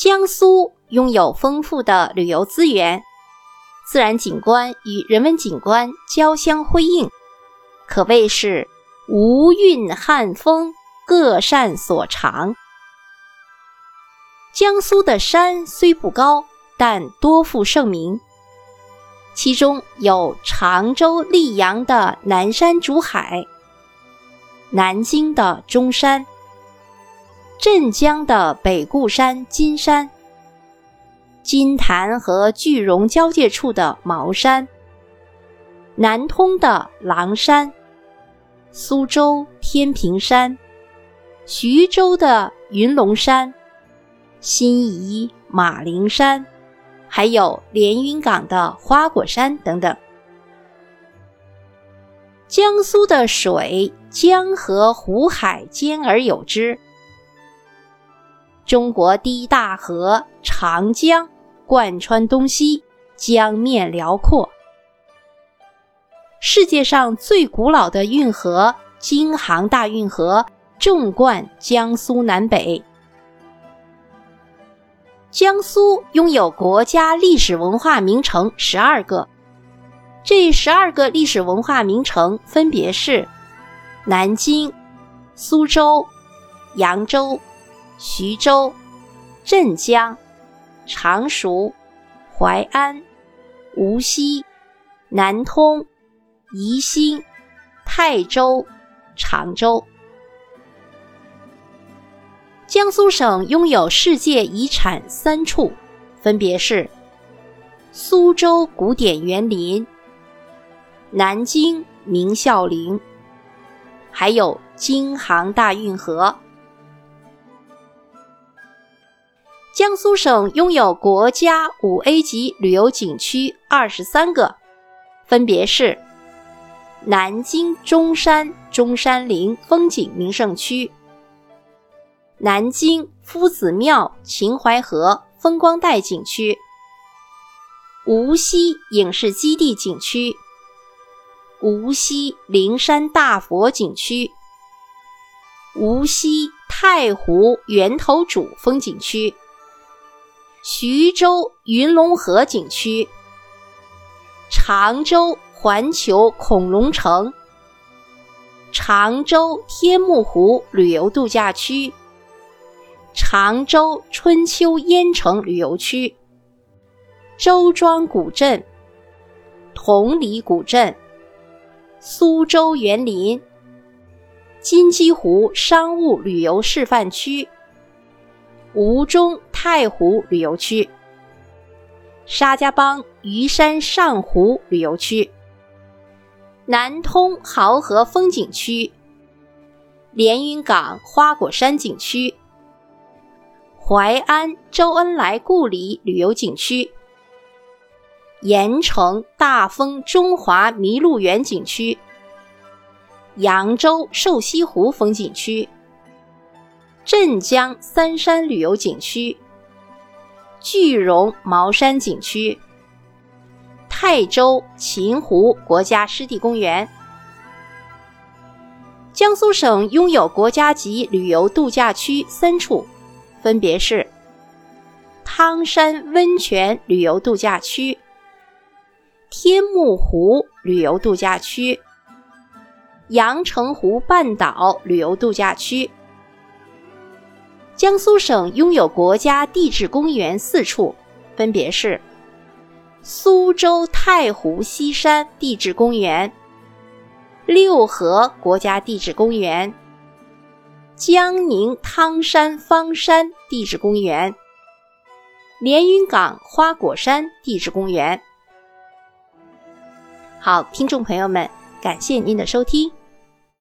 江苏拥有丰富的旅游资源，自然景观与人文景观交相辉映，可谓是吴韵汉风，各擅所长。江苏的山虽不高，但多负盛名，其中有常州溧阳的南山竹海，南京的中山。镇江的北固山金山，金坛和句容交界处的茅山，南通的狼山，苏州天平山，徐州的云龙山，新沂马陵山，还有连云港的花果山等等。江苏的水，江河湖海兼而有之。中国第一大河长江贯穿东西，江面辽阔。世界上最古老的运河京杭大运河纵贯江苏南北。江苏拥有国家历史文化名城十二个，这十二个历史文化名城分别是南京、苏州、扬州。徐州、镇江、常熟、淮安、无锡、南通、宜兴、泰州、常州。江苏省拥有世界遗产三处，分别是苏州古典园林、南京明孝陵，还有京杭大运河。江苏省拥有国家五 A 级旅游景区二十三个，分别是南京中山中山陵风景名胜区、南京夫子庙秦淮河风光带景区、无锡影视基地景区、无锡灵山大佛景区、无锡太湖源头渚风景区。徐州云龙河景区、常州环球恐龙城、常州天目湖旅游度假区、常州春秋烟城旅游区、周庄古镇、同里古镇、苏州园林、金鸡湖商务旅游示范区。吴中太湖旅游区、沙家浜鱼山上湖旅游区、南通濠河风景区、连云港花果山景区、淮安周恩来故里旅游景区、盐城大丰中华麋鹿园景区、扬州瘦西湖风景区。镇江三山旅游景区、句容茅山景区、泰州秦湖国家湿地公园。江苏省拥有国家级旅游度假区三处，分别是汤山温泉旅游度假区、天目湖旅游度假区、阳澄湖半岛旅游度假区。江苏省拥有国家地质公园四处，分别是苏州太湖西山地质公园、六合国家地质公园、江宁汤山方山地质公园、连云港花果山地质公园。好，听众朋友们，感谢您的收听。